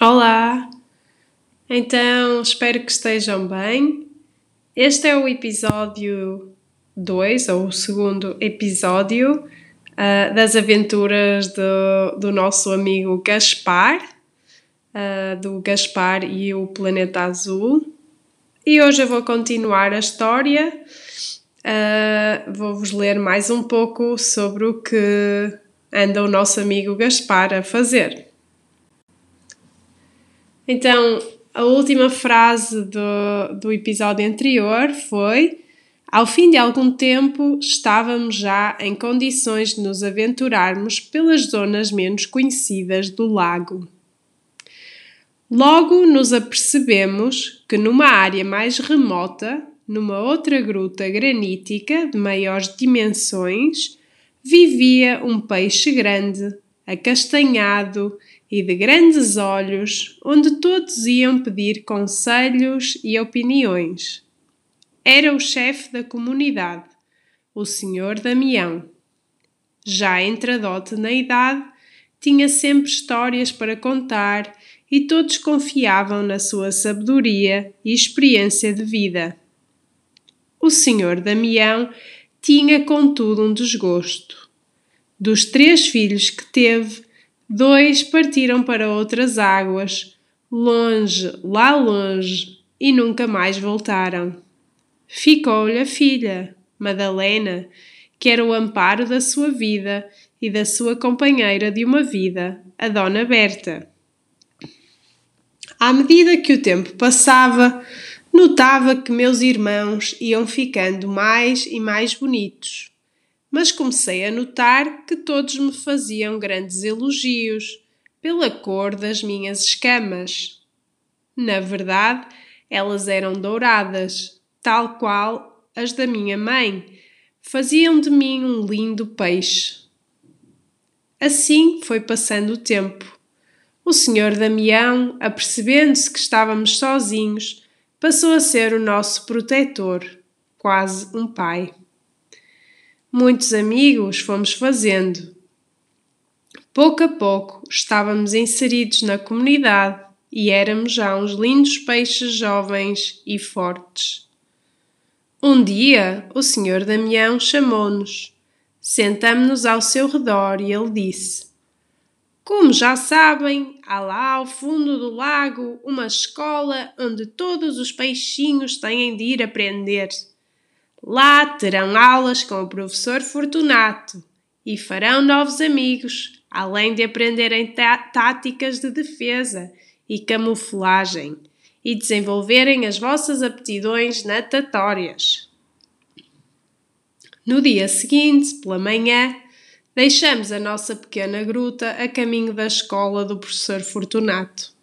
Olá! Então, espero que estejam bem. Este é o episódio 2, ou o segundo episódio, uh, das aventuras do, do nosso amigo Gaspar, uh, do Gaspar e o Planeta Azul. E hoje eu vou continuar a história. Uh, Vou-vos ler mais um pouco sobre o que anda o nosso amigo Gaspar a fazer. Então, a última frase do, do episódio anterior foi: Ao fim de algum tempo, estávamos já em condições de nos aventurarmos pelas zonas menos conhecidas do lago. Logo nos apercebemos que numa área mais remota, numa outra gruta granítica de maiores dimensões, vivia um peixe grande, acastanhado e de grandes olhos, onde todos iam pedir conselhos e opiniões. Era o chefe da comunidade, o senhor Damião. Já entradote na idade, tinha sempre histórias para contar e todos confiavam na sua sabedoria e experiência de vida. O senhor Damião tinha, contudo, um desgosto. Dos três filhos que teve, Dois partiram para outras águas, longe, lá longe, e nunca mais voltaram. Ficou-lhe a filha, Madalena, que era o amparo da sua vida e da sua companheira de uma vida, a Dona Berta. À medida que o tempo passava, notava que meus irmãos iam ficando mais e mais bonitos mas comecei a notar que todos me faziam grandes elogios pela cor das minhas escamas. Na verdade, elas eram douradas, tal qual as da minha mãe, faziam de mim um lindo peixe. Assim foi passando o tempo. O senhor Damião, apercebendo-se que estávamos sozinhos, passou a ser o nosso protetor, quase um pai. Muitos amigos fomos fazendo. Pouco a pouco estávamos inseridos na comunidade e éramos já uns lindos peixes jovens e fortes. Um dia o senhor Damião chamou-nos. Sentamo-nos ao seu redor e ele disse: Como já sabem, há lá ao fundo do lago uma escola onde todos os peixinhos têm de ir aprender. Lá terão aulas com o professor Fortunato e farão novos amigos, além de aprenderem táticas de defesa e camuflagem e desenvolverem as vossas aptidões natatórias. No dia seguinte, pela manhã, deixamos a nossa pequena gruta a caminho da escola do professor Fortunato.